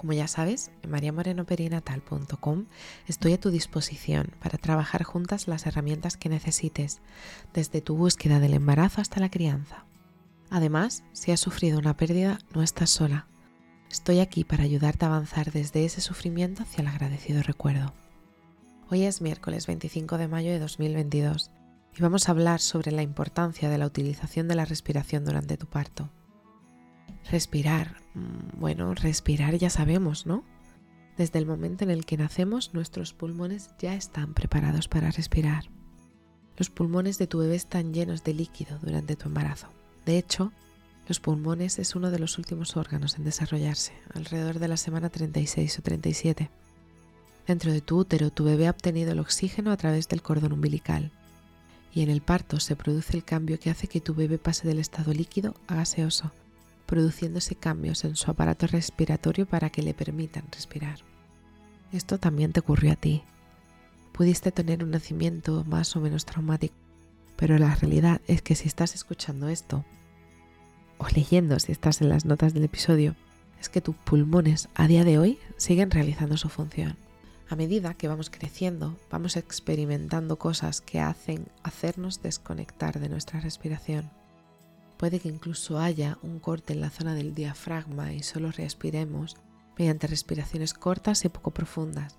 Como ya sabes, en mariamorenoperinatal.com estoy a tu disposición para trabajar juntas las herramientas que necesites, desde tu búsqueda del embarazo hasta la crianza. Además, si has sufrido una pérdida, no estás sola. Estoy aquí para ayudarte a avanzar desde ese sufrimiento hacia el agradecido recuerdo. Hoy es miércoles 25 de mayo de 2022 y vamos a hablar sobre la importancia de la utilización de la respiración durante tu parto. Respirar. Mm, bueno, respirar ya sabemos, ¿no? Desde el momento en el que nacemos, nuestros pulmones ya están preparados para respirar. Los pulmones de tu bebé están llenos de líquido durante tu embarazo. De hecho, los pulmones es uno de los últimos órganos en desarrollarse, alrededor de la semana 36 o 37. Dentro de tu útero, tu bebé ha obtenido el oxígeno a través del cordón umbilical, y en el parto se produce el cambio que hace que tu bebé pase del estado líquido a gaseoso, produciéndose cambios en su aparato respiratorio para que le permitan respirar. Esto también te ocurrió a ti. Pudiste tener un nacimiento más o menos traumático, pero la realidad es que si estás escuchando esto, o leyendo si estás en las notas del episodio, es que tus pulmones a día de hoy siguen realizando su función. A medida que vamos creciendo, vamos experimentando cosas que hacen hacernos desconectar de nuestra respiración. Puede que incluso haya un corte en la zona del diafragma y solo respiremos mediante respiraciones cortas y poco profundas,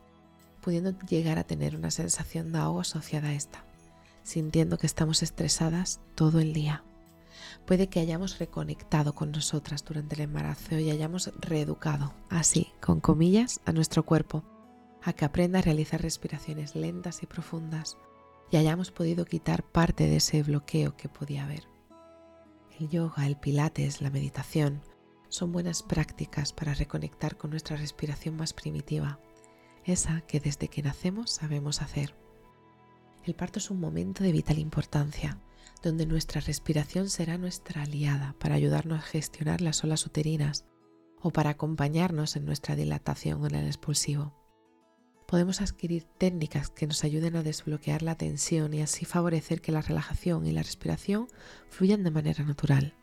pudiendo llegar a tener una sensación de ahogo asociada a esta, sintiendo que estamos estresadas todo el día. Puede que hayamos reconectado con nosotras durante el embarazo y hayamos reeducado, así, con comillas, a nuestro cuerpo, a que aprenda a realizar respiraciones lentas y profundas y hayamos podido quitar parte de ese bloqueo que podía haber. El yoga, el pilates, la meditación son buenas prácticas para reconectar con nuestra respiración más primitiva, esa que desde que nacemos sabemos hacer. El parto es un momento de vital importancia, donde nuestra respiración será nuestra aliada para ayudarnos a gestionar las olas uterinas o para acompañarnos en nuestra dilatación en el expulsivo podemos adquirir técnicas que nos ayuden a desbloquear la tensión y así favorecer que la relajación y la respiración fluyan de manera natural.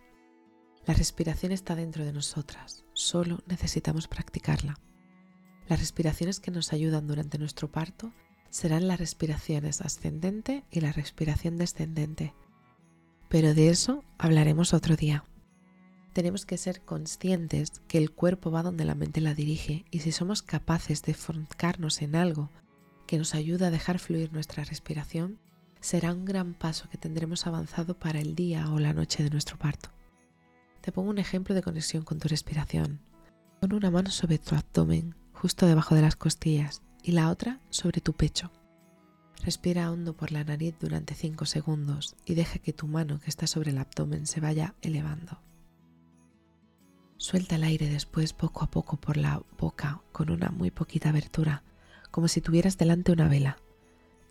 La respiración está dentro de nosotras, solo necesitamos practicarla. Las respiraciones que nos ayudan durante nuestro parto serán las respiraciones ascendente y la respiración descendente, pero de eso hablaremos otro día tenemos que ser conscientes que el cuerpo va donde la mente la dirige y si somos capaces de enfocarnos en algo que nos ayuda a dejar fluir nuestra respiración, será un gran paso que tendremos avanzado para el día o la noche de nuestro parto. Te pongo un ejemplo de conexión con tu respiración. Pon una mano sobre tu abdomen, justo debajo de las costillas, y la otra sobre tu pecho. Respira hondo por la nariz durante 5 segundos y deja que tu mano que está sobre el abdomen se vaya elevando. Suelta el aire después poco a poco por la boca con una muy poquita abertura, como si tuvieras delante una vela.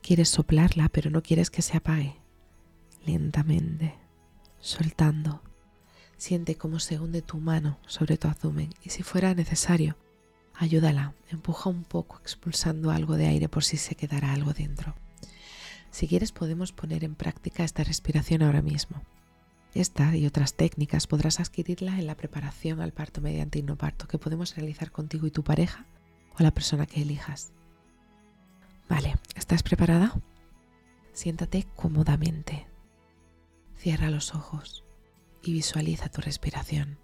Quieres soplarla, pero no quieres que se apague. Lentamente, soltando. Siente cómo se hunde tu mano sobre tu abdomen y si fuera necesario, ayúdala, empuja un poco expulsando algo de aire por si se quedara algo dentro. Si quieres podemos poner en práctica esta respiración ahora mismo. Esta y otras técnicas podrás adquirirlas en la preparación al parto mediante parto que podemos realizar contigo y tu pareja o la persona que elijas. Vale, ¿estás preparada? Siéntate cómodamente. Cierra los ojos y visualiza tu respiración.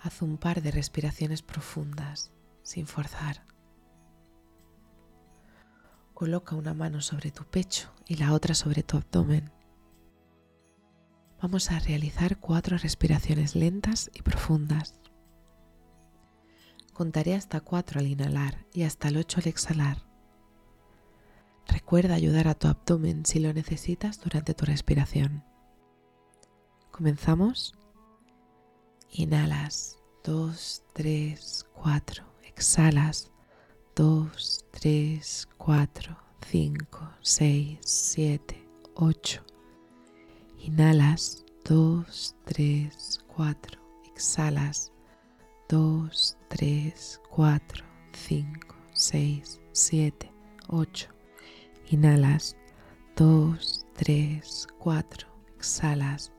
Haz un par de respiraciones profundas sin forzar. Coloca una mano sobre tu pecho y la otra sobre tu abdomen vamos a realizar cuatro respiraciones lentas y profundas. Contaré hasta cuatro al inhalar y hasta el ocho al exhalar. Recuerda ayudar a tu abdomen si lo necesitas durante tu respiración. Comenzamos. Inhalas 2, 3, 4. Exhalas 2, 3, 4, 5, 6, 7, 8. Inhalas 2, 3, 4. Exhalas 2, 3, 4, 5, 6, 7, 8. Inhalas 2, 3, 4. Exhalas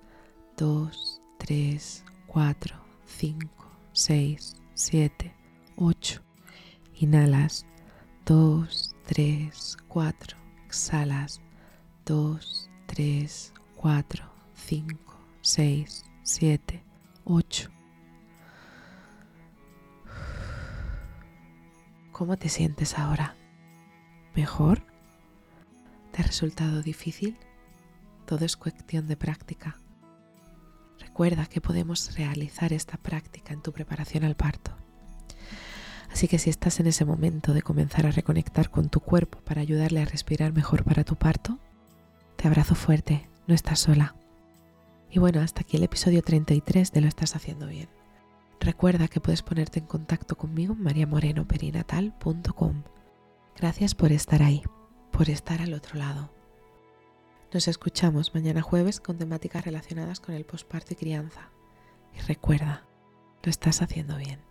2, 3, 4, 5, 6, 7, 8. Inhalas 2, 3, 4. Exhalas 2, 3, 4, 5, 6, 7, 8. ¿Cómo te sientes ahora? ¿Mejor? ¿Te ha resultado difícil? Todo es cuestión de práctica. Recuerda que podemos realizar esta práctica en tu preparación al parto. Así que si estás en ese momento de comenzar a reconectar con tu cuerpo para ayudarle a respirar mejor para tu parto, te abrazo fuerte, no estás sola. Y bueno, hasta aquí el episodio 33 de Lo estás haciendo bien. Recuerda que puedes ponerte en contacto conmigo en mariamorenoperinatal.com. Gracias por estar ahí, por estar al otro lado. Nos escuchamos mañana jueves con temáticas relacionadas con el posparto y crianza. Y recuerda, lo estás haciendo bien.